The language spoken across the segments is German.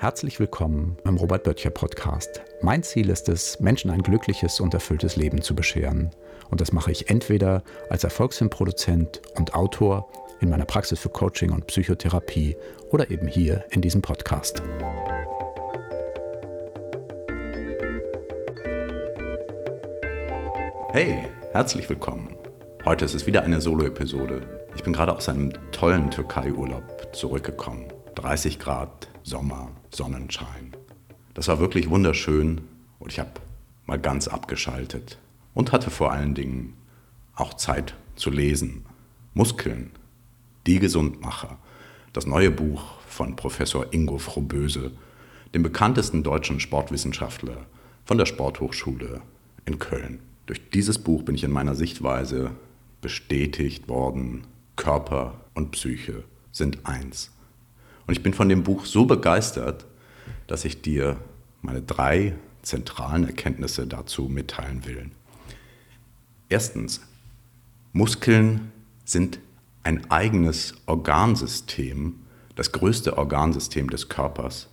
Herzlich willkommen im Robert Böttcher Podcast. Mein Ziel ist es, Menschen ein glückliches und erfülltes Leben zu bescheren. Und das mache ich entweder als Erfolgsfilmproduzent und Autor in meiner Praxis für Coaching und Psychotherapie oder eben hier in diesem Podcast. Hey, herzlich willkommen. Heute ist es wieder eine Solo-Episode. Ich bin gerade aus einem tollen Türkei-Urlaub zurückgekommen. 30 Grad, Sommer, Sonnenschein. Das war wirklich wunderschön und ich habe mal ganz abgeschaltet und hatte vor allen Dingen auch Zeit zu lesen. Muskeln, die Gesundmacher. Das neue Buch von Professor Ingo Frohböse, dem bekanntesten deutschen Sportwissenschaftler von der Sporthochschule in Köln. Durch dieses Buch bin ich in meiner Sichtweise bestätigt worden, Körper und Psyche sind eins. Und ich bin von dem Buch so begeistert, dass ich dir meine drei zentralen Erkenntnisse dazu mitteilen will. Erstens, Muskeln sind ein eigenes Organsystem, das größte Organsystem des Körpers,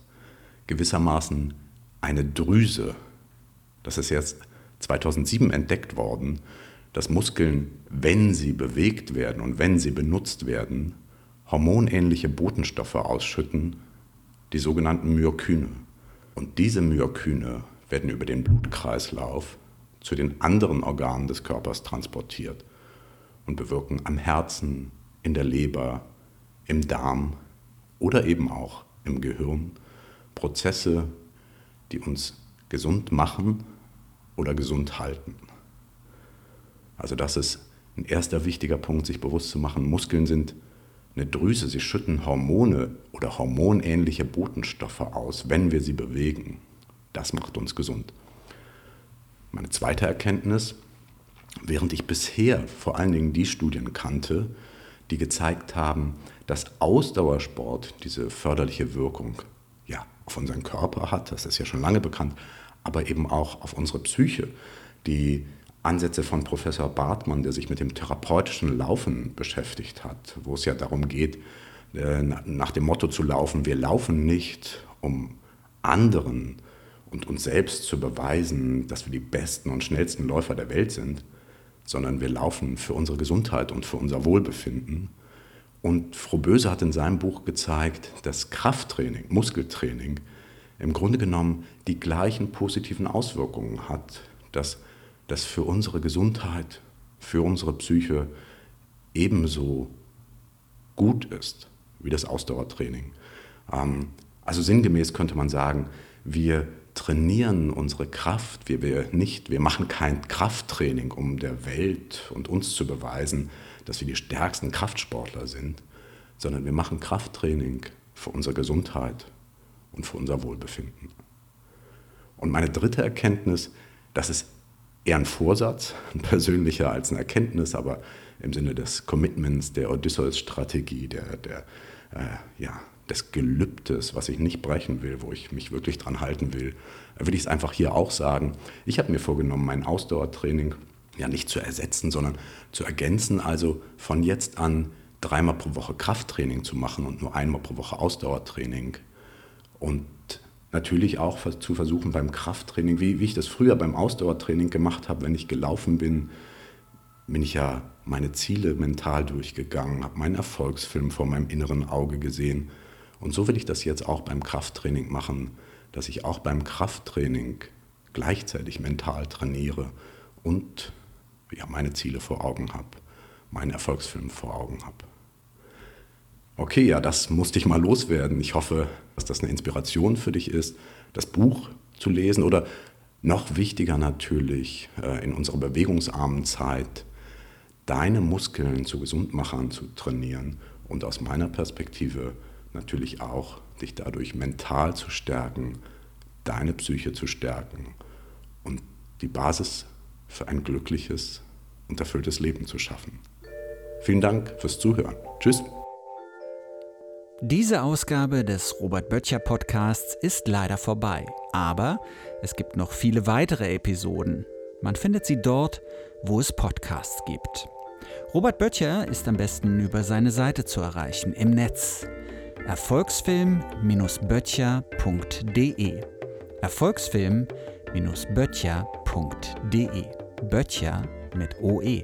gewissermaßen eine Drüse. Das ist jetzt 2007 entdeckt worden, dass Muskeln, wenn sie bewegt werden und wenn sie benutzt werden, hormonähnliche Botenstoffe ausschütten, die sogenannten Myokyne. Und diese Myokyne werden über den Blutkreislauf zu den anderen Organen des Körpers transportiert und bewirken am Herzen, in der Leber, im Darm oder eben auch im Gehirn Prozesse, die uns gesund machen oder gesund halten. Also das ist ein erster wichtiger Punkt, sich bewusst zu machen. Muskeln sind eine Drüse, sie schütten Hormone oder hormonähnliche Botenstoffe aus, wenn wir sie bewegen. Das macht uns gesund. Meine zweite Erkenntnis, während ich bisher vor allen Dingen die Studien kannte, die gezeigt haben, dass Ausdauersport diese förderliche Wirkung ja, auf unseren Körper hat, das ist ja schon lange bekannt, aber eben auch auf unsere Psyche, die Ansätze von Professor Bartmann, der sich mit dem therapeutischen Laufen beschäftigt hat, wo es ja darum geht, äh, nach dem Motto zu laufen, wir laufen nicht, um anderen und uns selbst zu beweisen, dass wir die besten und schnellsten Läufer der Welt sind, sondern wir laufen für unsere Gesundheit und für unser Wohlbefinden. Und Frau Böse hat in seinem Buch gezeigt, dass Krafttraining, Muskeltraining im Grunde genommen die gleichen positiven Auswirkungen hat, dass das für unsere Gesundheit, für unsere Psyche ebenso gut ist wie das Ausdauertraining. Ähm, also sinngemäß könnte man sagen, wir trainieren unsere Kraft, wir, wir, nicht, wir machen kein Krafttraining, um der Welt und uns zu beweisen, dass wir die stärksten Kraftsportler sind, sondern wir machen Krafttraining für unsere Gesundheit und für unser Wohlbefinden. Und meine dritte Erkenntnis, dass es eher ein Vorsatz, ein persönlicher als eine Erkenntnis, aber im Sinne des Commitments, der Odysseus-Strategie, der, der, äh, ja, des Gelübdes, was ich nicht brechen will, wo ich mich wirklich dran halten will, will ich es einfach hier auch sagen. Ich habe mir vorgenommen, mein Ausdauertraining ja nicht zu ersetzen, sondern zu ergänzen, also von jetzt an dreimal pro Woche Krafttraining zu machen und nur einmal pro Woche Ausdauertraining. Und natürlich auch zu versuchen beim Krafttraining, wie, wie ich das früher beim Ausdauertraining gemacht habe, wenn ich gelaufen bin, bin ich ja meine Ziele mental durchgegangen, habe meinen Erfolgsfilm vor meinem inneren Auge gesehen. Und so will ich das jetzt auch beim Krafttraining machen, dass ich auch beim Krafttraining gleichzeitig mental trainiere und ja, meine Ziele vor Augen habe, meinen Erfolgsfilm vor Augen habe. Okay, ja, das musste ich mal loswerden. Ich hoffe, dass das eine Inspiration für dich ist, das Buch zu lesen oder noch wichtiger natürlich äh, in unserer bewegungsarmen Zeit, deine Muskeln zu Gesundmachern zu trainieren und aus meiner Perspektive natürlich auch dich dadurch mental zu stärken, deine Psyche zu stärken und die Basis für ein glückliches und erfülltes Leben zu schaffen. Vielen Dank fürs Zuhören. Tschüss. Diese Ausgabe des Robert Böttcher Podcasts ist leider vorbei, aber es gibt noch viele weitere Episoden. Man findet sie dort, wo es Podcasts gibt. Robert Böttcher ist am besten über seine Seite zu erreichen im Netz Erfolgsfilm-böttcher.de Erfolgsfilm-böttcher.de Böttcher mit OE.